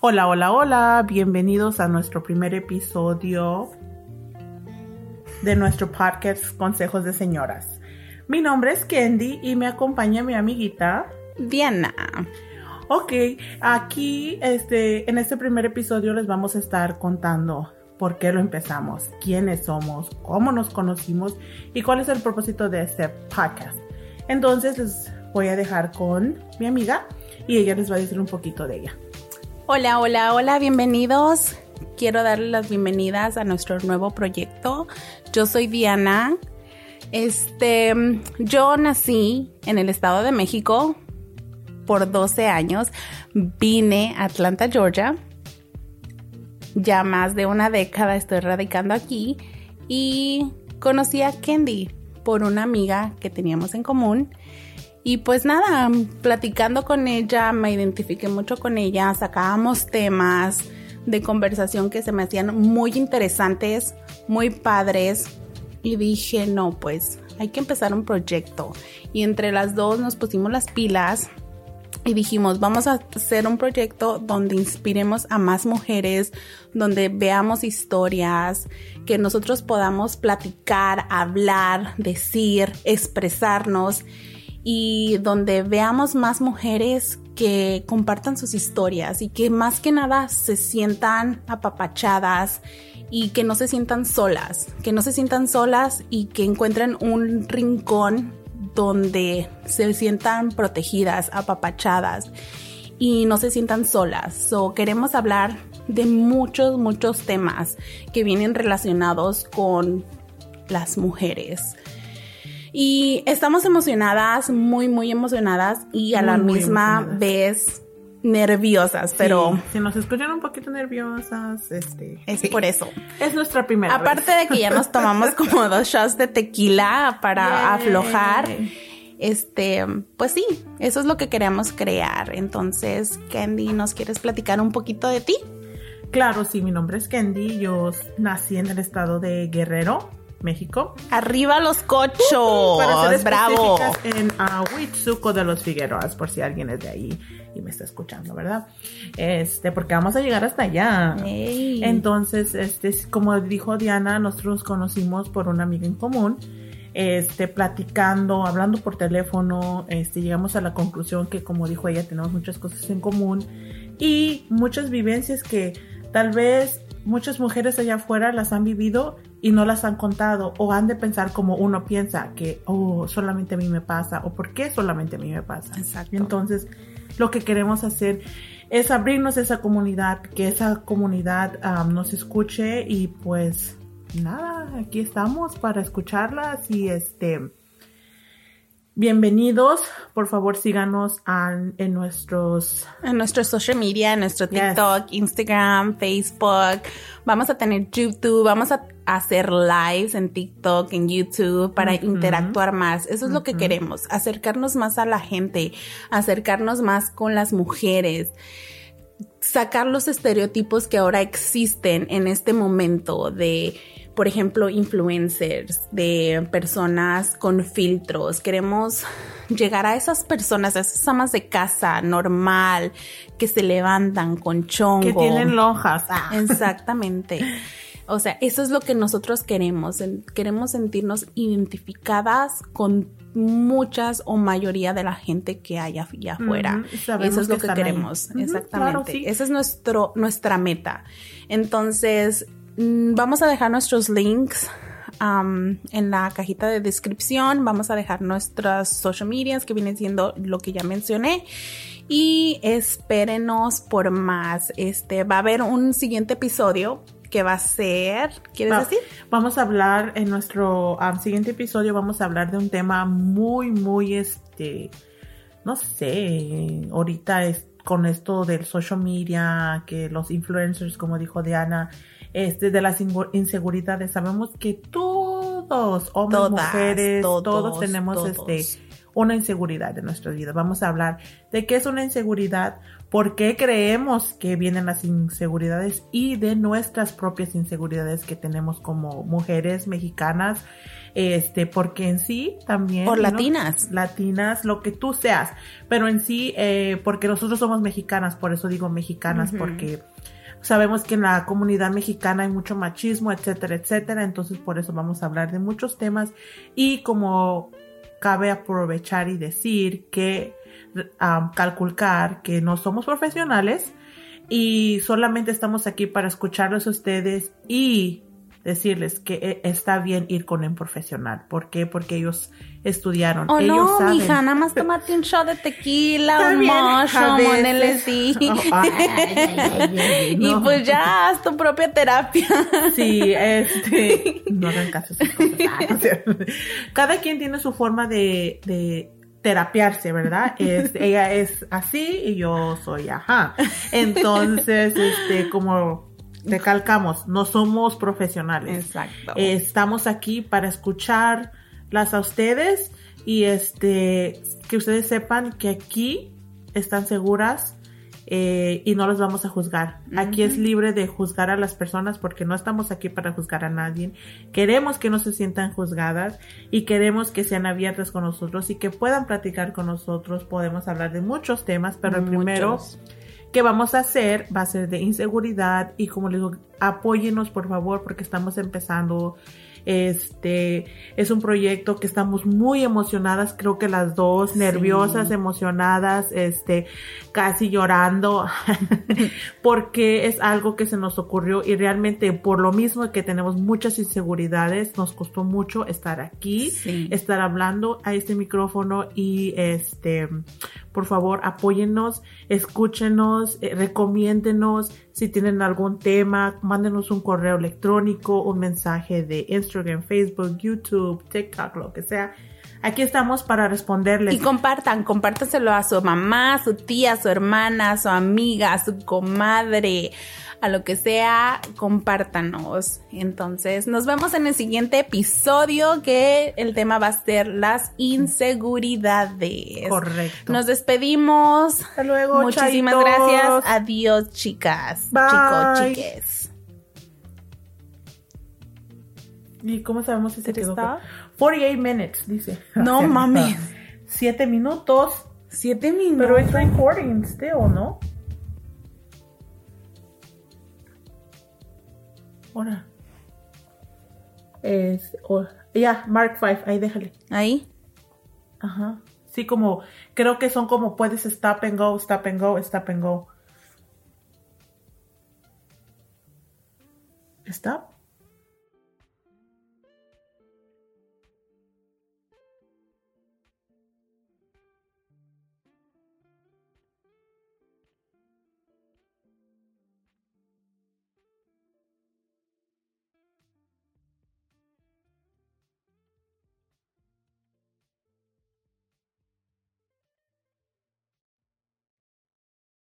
Hola, hola, hola, bienvenidos a nuestro primer episodio de nuestro podcast Consejos de Señoras. Mi nombre es Candy y me acompaña mi amiguita Diana. Ok, aquí este, en este primer episodio les vamos a estar contando por qué lo empezamos, quiénes somos, cómo nos conocimos y cuál es el propósito de este podcast. Entonces les voy a dejar con mi amiga y ella les va a decir un poquito de ella. Hola, hola, hola, bienvenidos. Quiero darles las bienvenidas a nuestro nuevo proyecto. Yo soy Diana. Este, yo nací en el Estado de México por 12 años. Vine a Atlanta, Georgia. Ya más de una década estoy radicando aquí y conocí a Candy por una amiga que teníamos en común. Y pues nada, platicando con ella, me identifiqué mucho con ella, sacábamos temas de conversación que se me hacían muy interesantes, muy padres. Y dije, no, pues hay que empezar un proyecto. Y entre las dos nos pusimos las pilas y dijimos, vamos a hacer un proyecto donde inspiremos a más mujeres, donde veamos historias, que nosotros podamos platicar, hablar, decir, expresarnos y donde veamos más mujeres que compartan sus historias y que más que nada se sientan apapachadas y que no se sientan solas, que no se sientan solas y que encuentren un rincón donde se sientan protegidas, apapachadas y no se sientan solas. So, queremos hablar de muchos, muchos temas que vienen relacionados con las mujeres. Y estamos emocionadas, muy, muy emocionadas y a la misma vez nerviosas, pero si nos escuchan un poquito nerviosas, este es por eso. Es nuestra primera Aparte de que ya nos tomamos como dos shots de tequila para aflojar. Este, pues sí, eso es lo que queremos crear. Entonces, Candy, ¿nos quieres platicar un poquito de ti? Claro, sí, mi nombre es Candy, yo nací en el estado de Guerrero, México. Arriba los cochos, bravo. En uh, de los Figueroas, por si alguien es de ahí y me está escuchando, ¿verdad? Este, porque vamos a llegar hasta allá. Entonces, este, como dijo Diana, nosotros conocimos por una amiga en común. Este, platicando, hablando por teléfono, este, llegamos a la conclusión que, como dijo ella, tenemos muchas cosas en común y muchas vivencias que tal vez muchas mujeres allá afuera las han vivido y no las han contado o han de pensar como uno piensa que, oh, solamente a mí me pasa o por qué solamente a mí me pasa. Exacto. Entonces, lo que queremos hacer es abrirnos a esa comunidad, que esa comunidad um, nos escuche y pues nada, aquí estamos para escucharlas y este Bienvenidos, por favor síganos en nuestros... En nuestros social media, en nuestro TikTok, Instagram, Facebook. Vamos a tener YouTube, vamos a hacer lives en TikTok, en YouTube, para interactuar más. Eso es lo que queremos, acercarnos más a la gente, acercarnos más con las mujeres sacar los estereotipos que ahora existen en este momento de por ejemplo, influencers, de personas con filtros. Queremos llegar a esas personas, a esas amas de casa normal, que se levantan con chongo. Que tienen lonjas. Ah. Exactamente. O sea, eso es lo que nosotros queremos. Queremos sentirnos identificadas con muchas o mayoría de la gente que hay allá afuera. eso es lo que, queremos. Exactamente. Esa es nuestro, nuestra meta. Entonces, Mm, vamos a dejar nuestros links en la cajita de descripción. Vamos a dejar nuestras social medias que vienen siendo lo que ya mencioné. Y espérenos por más. Este va a haber un siguiente episodio que va a ser, ¿quieres decir? Vamos a hablar en nuestro siguiente episodio, vamos a hablar de un tema muy, muy, este, no sé, ahorita es con esto del social media, que los influencers, como dijo Diana, este, de las inseguridades. Sabemos que todos, hombres, mujeres, todos, tenemos este una inseguridad de nuestras vidas. Vamos a hablar de qué es una inseguridad, por qué creemos que vienen las inseguridades y de nuestras propias inseguridades que tenemos como mujeres mexicanas, este, porque en sí también... Por latinas. Latinas, lo que tú seas, pero en sí, eh, porque nosotros somos mexicanas, por eso digo mexicanas, porque sabemos que en la comunidad mexicana hay mucho machismo, etcétera, etcétera, entonces por eso vamos a hablar de muchos temas y como cabe aprovechar y decir que calcular que no somos profesionales y solamente estamos aquí para escucharlos a ustedes y decirles que eh, está bien ir con un profesional. ¿Por qué? Porque ellos estudiaron. Oh, ellos no, saben. mija, nada más tomate un shot de tequila, un mushroom, un LSD. y pues ya haz tu propia terapia. Sí, este, no hagan caso. Cada quien tiene su forma de, de terapiarse, ¿verdad? Es, ella es así y yo soy ajá. Entonces, este, como recalcamos, no somos profesionales. Exacto. estamos aquí para escucharlas a ustedes y este, que ustedes sepan que aquí están seguras eh, y no los vamos a juzgar. Aquí es libre de juzgar a las personas porque no estamos aquí para juzgar a nadie. Queremos que no se sientan juzgadas y queremos que sean abiertas con nosotros y que puedan platicar con nosotros. Podemos hablar de muchos temas, pero el primero. Que vamos a hacer va a ser de inseguridad y como les digo, apóyenos por favor porque estamos empezando. Este es un proyecto que estamos muy emocionadas, creo que las dos, nerviosas, emocionadas, este, casi llorando, porque es algo que se nos ocurrió y realmente por lo mismo que tenemos muchas inseguridades, nos costó mucho estar aquí, Sí. estar hablando a este micrófono y este, por favor, apóyennos, escúchenos, eh, recomiéndenos. Si tienen algún tema, mándenos un correo electrónico, un mensaje de Instagram, Facebook, YouTube, TikTok, lo que sea. Aquí estamos para responderles. Y compartan, compártaselo a su mamá, a su tía, a su hermana, a su amiga, a su comadre, a lo que sea, compártanos. Entonces, nos vemos en el siguiente episodio que el tema va a ser las inseguridades. Correcto. Nos despedimos. Hasta luego, Muchísimas chaitos. gracias. Adiós, chicas. Chicos, chiques. ¿Y cómo sabemos si se ¿Did it quedó? Stop? 48 minutes, dice. No mames. Siete minutos. Siete minutos. Pero es recording still, ¿no? Ahora. Es. oh, ya, Mark 5, ahí déjale. Ahí. Ajá. Sí, como. Creo que son como puedes stop and go, stop and go, stop and go. ¿Stop?